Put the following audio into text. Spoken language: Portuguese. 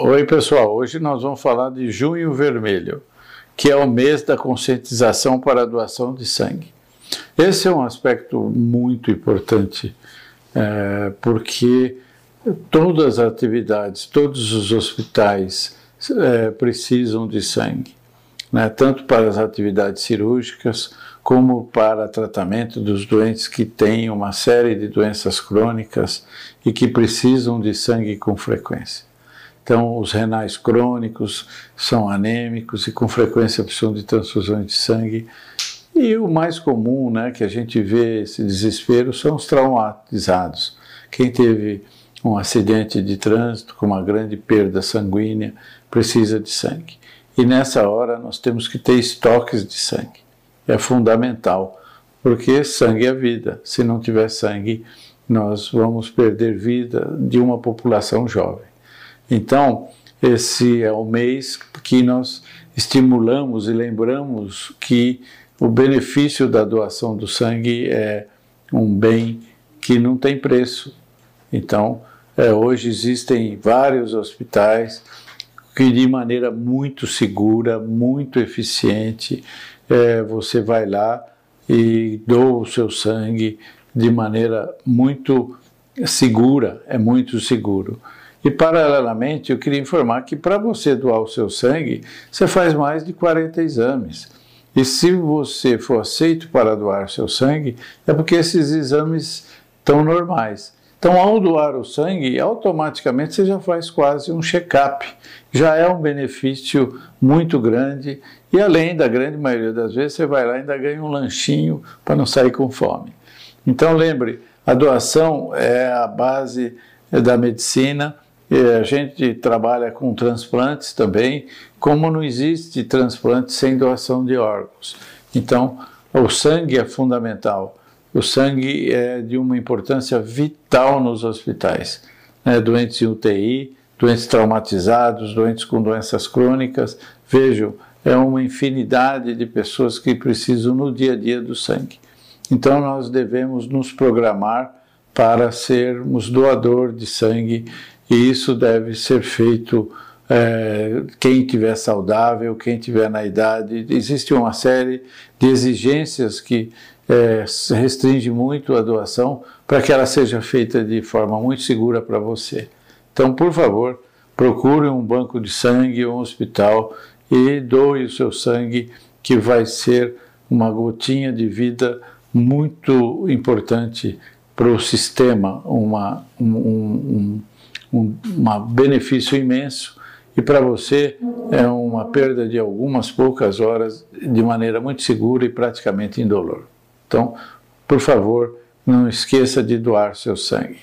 Oi, pessoal. Hoje nós vamos falar de Junho Vermelho, que é o mês da conscientização para a doação de sangue. Esse é um aspecto muito importante, é, porque todas as atividades, todos os hospitais é, precisam de sangue, né? tanto para as atividades cirúrgicas, como para tratamento dos doentes que têm uma série de doenças crônicas e que precisam de sangue com frequência. Então, os renais crônicos são anêmicos e com frequência precisam de transfusões de sangue. E o mais comum, né, que a gente vê esse desespero, são os traumatizados. Quem teve um acidente de trânsito com uma grande perda sanguínea precisa de sangue. E nessa hora nós temos que ter estoques de sangue. É fundamental, porque sangue é vida. Se não tiver sangue, nós vamos perder vida de uma população jovem. Então, esse é o mês que nós estimulamos e lembramos que o benefício da doação do sangue é um bem que não tem preço. Então, é, hoje existem vários hospitais que, de maneira muito segura, muito eficiente, é, você vai lá e doa o seu sangue de maneira muito segura, é muito seguro. E, paralelamente, eu queria informar que para você doar o seu sangue, você faz mais de 40 exames. E se você for aceito para doar seu sangue, é porque esses exames estão normais. Então, ao doar o sangue, automaticamente você já faz quase um check-up. Já é um benefício muito grande e, além da grande maioria das vezes, você vai lá e ainda ganha um lanchinho para não sair com fome. Então, lembre, a doação é a base da medicina a gente trabalha com transplantes também, como não existe transplante sem doação de órgãos. Então, o sangue é fundamental. O sangue é de uma importância vital nos hospitais. Né? Doentes em UTI, doentes traumatizados, doentes com doenças crônicas. Vejam, é uma infinidade de pessoas que precisam no dia a dia do sangue. Então, nós devemos nos programar para sermos doador de sangue e isso deve ser feito é, quem tiver saudável, quem tiver na idade. Existe uma série de exigências que é, restringe muito a doação para que ela seja feita de forma muito segura para você. Então, por favor, procure um banco de sangue, um hospital e doe o seu sangue, que vai ser uma gotinha de vida muito importante para o sistema, uma, um, um, um, um benefício imenso e para você é uma perda de algumas poucas horas de maneira muito segura e praticamente indolor. Então, por favor, não esqueça de doar seu sangue.